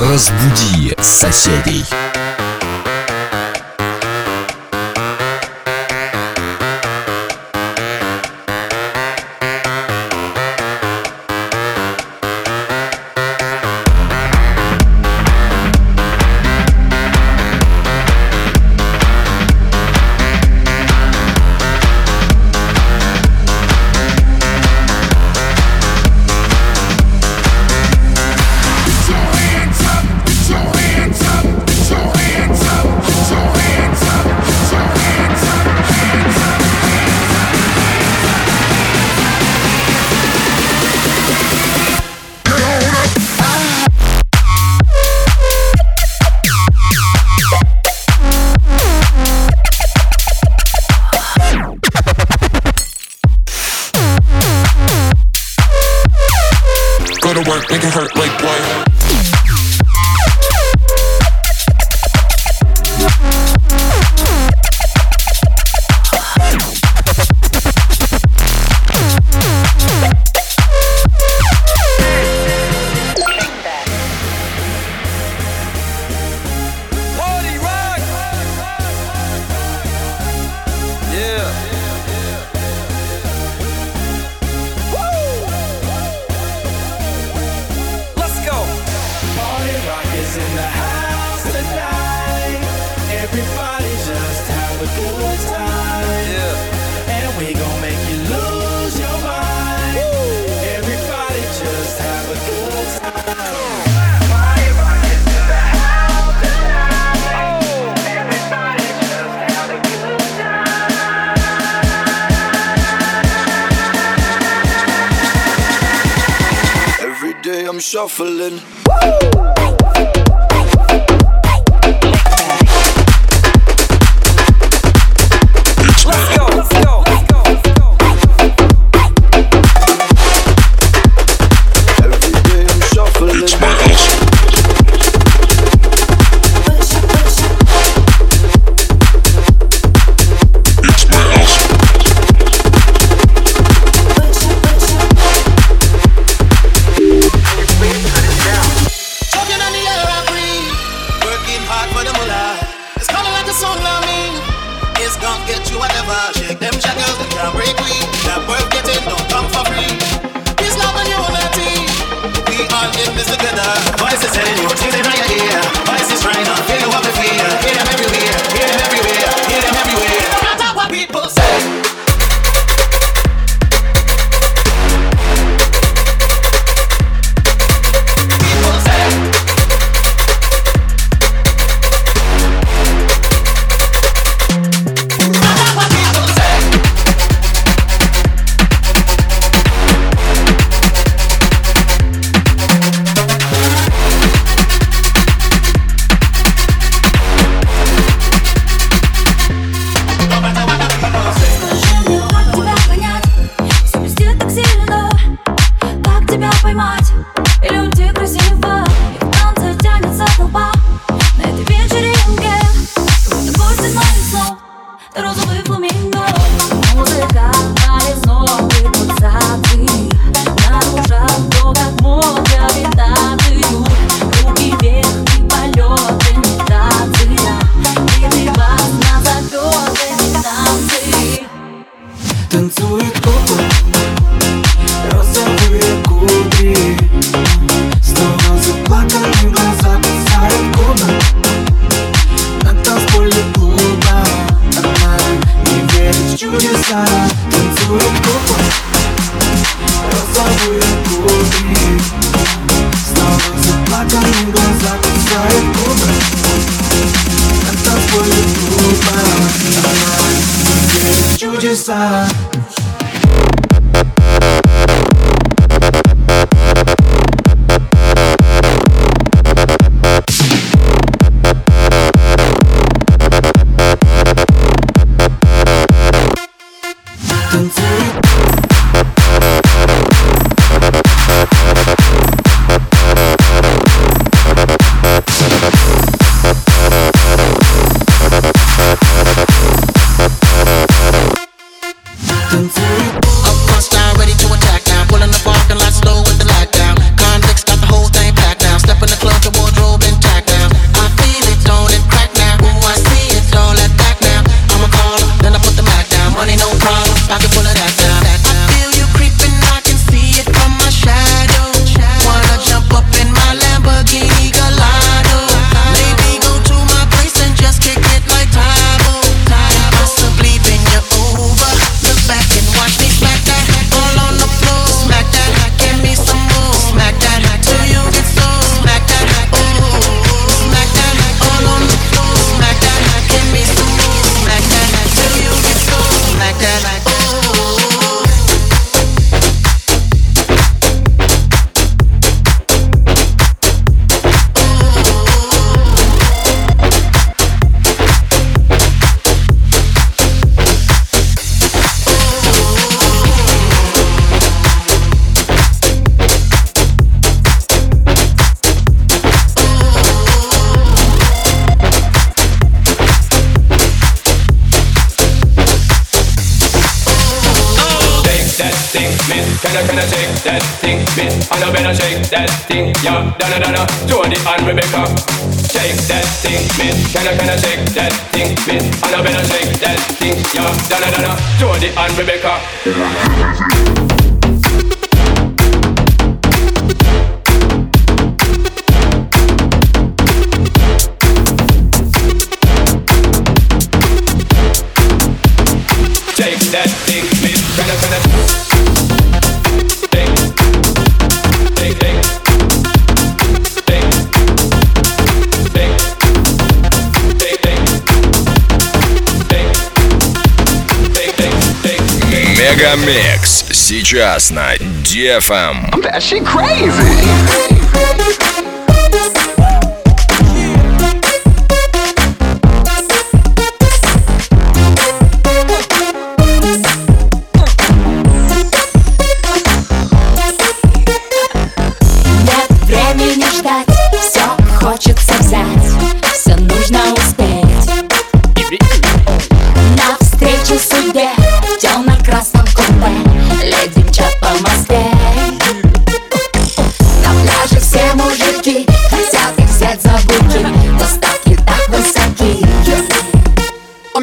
Разбуди соседей. hurt like blood. shuffling. Woo! side. that thing, miss. Can I, can I shake that thing, miss? I know better shake that thing, yeah. da da da da, Jody and Rebecca. Shake that thing, miss. Can I, can I shake that thing, miss? I know better shake that thing, yeah. da da da da, Jody and Rebecca. that thing Мегамикс сейчас на Дефам. Эм. She crazy.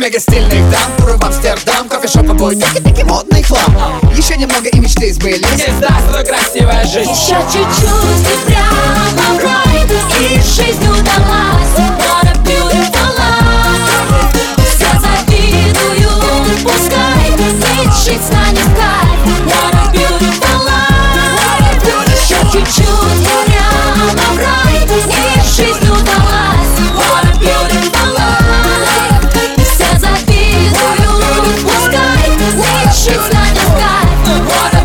мега стильных дам. Тур в Амстердам, кофешопа буйники, таки модный хлам. Еще немного и мечты сбылись. Здесь здравствуй, красивая жизнь. Еще чуть-чуть и прямо в рай. И жизнь удалась жить станет кайф. What a beautiful life Еще чуть-чуть и прямо в рай. И жизнь What?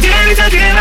tieni, se tiene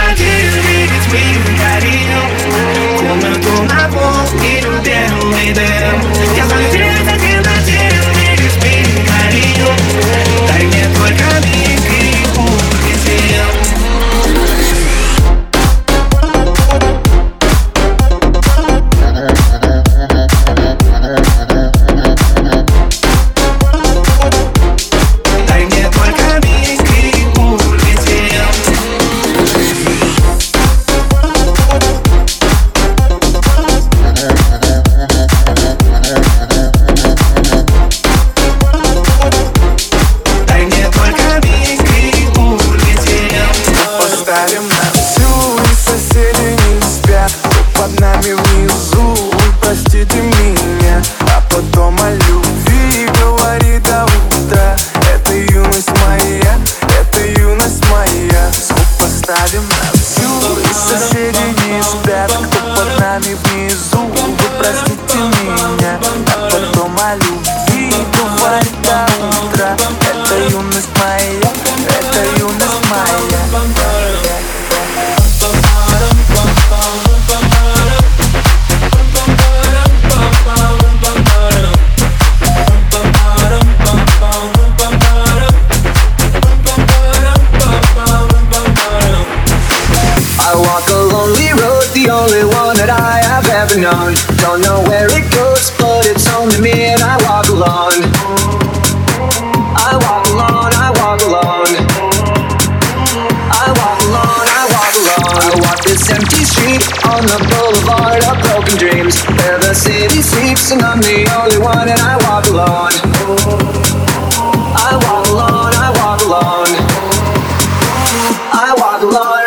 love.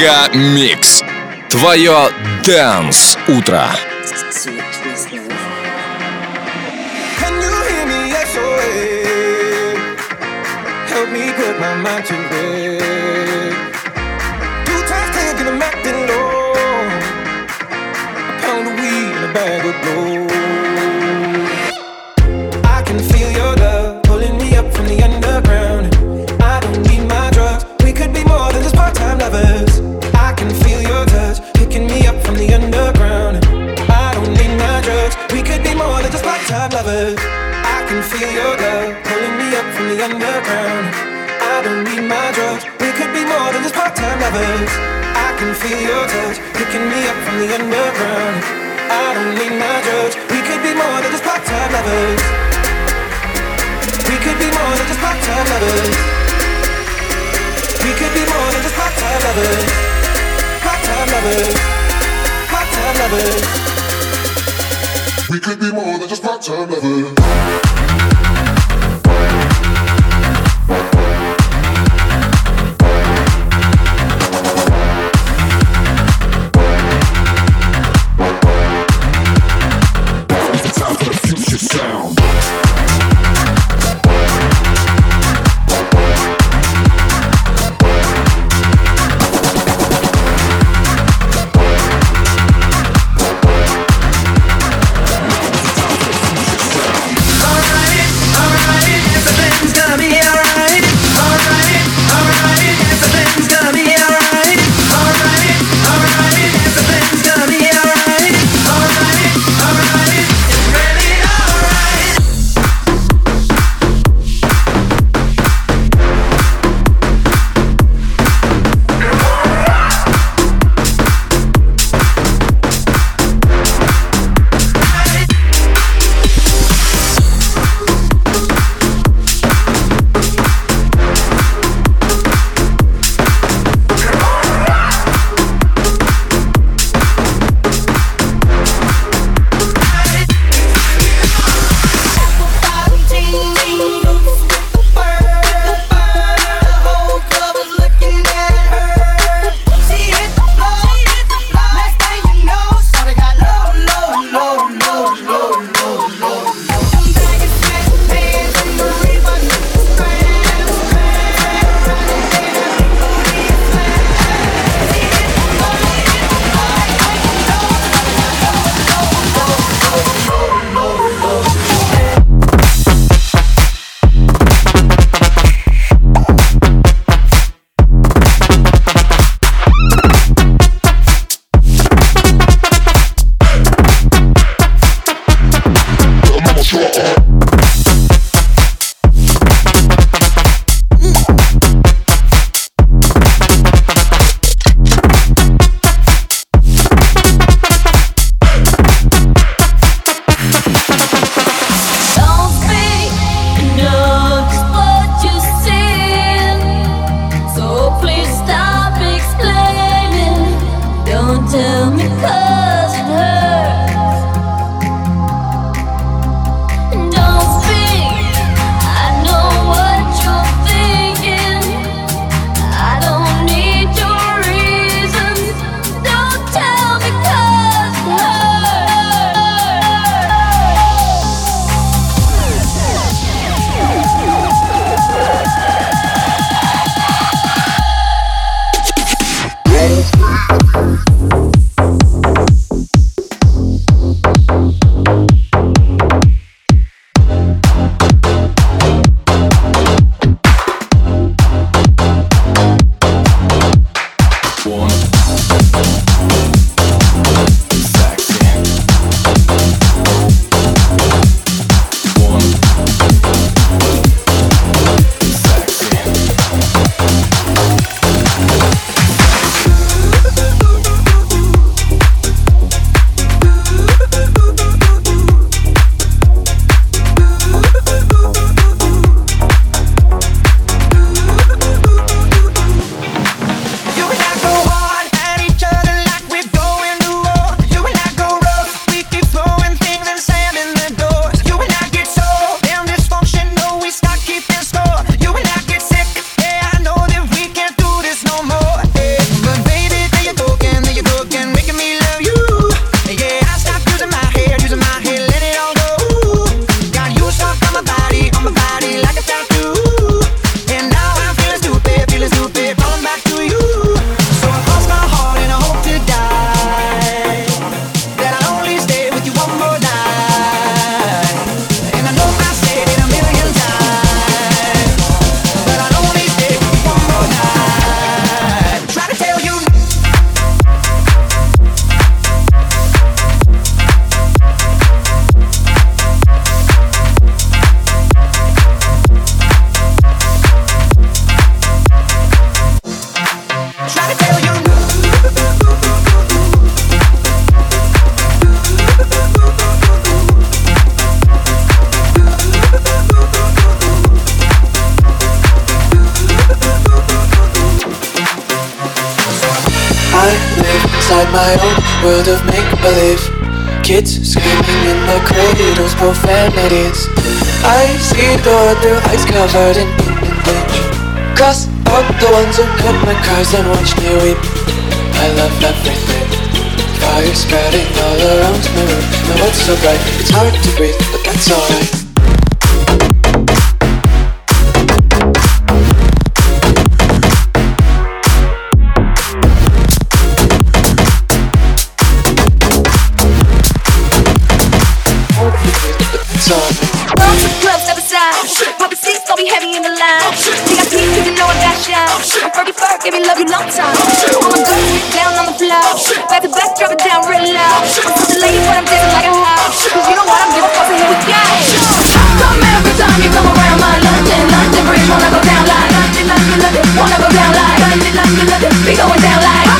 Мега Микс. Твое Дэнс Утро. Bag of gold. Picking me up from the underground. I don't need my drugs. We could be more than just part-time lovers. We could be more than just part-time lovers. We could be more than just part-time lovers. Part-time lovers. Part-time lovers. We could be more than just part-time lovers. My own world of make-believe. Kids screaming in their cradles, profanities. I see the world through eyes covered in ink and bleach Cross out the ones who cut my cries and watch me weep. I love everything. Fire spreading all around my room. My world's so bright, it's hard to breathe, but that's alright drop it down real loud. I'm lady, but I'm dancing like a house. Cause you know what, I'm giving fuck, so here we go. Come every time you come around my London, London Bridge, wanna go down like London, London, London, wanna go down like London, London, London, be going down like.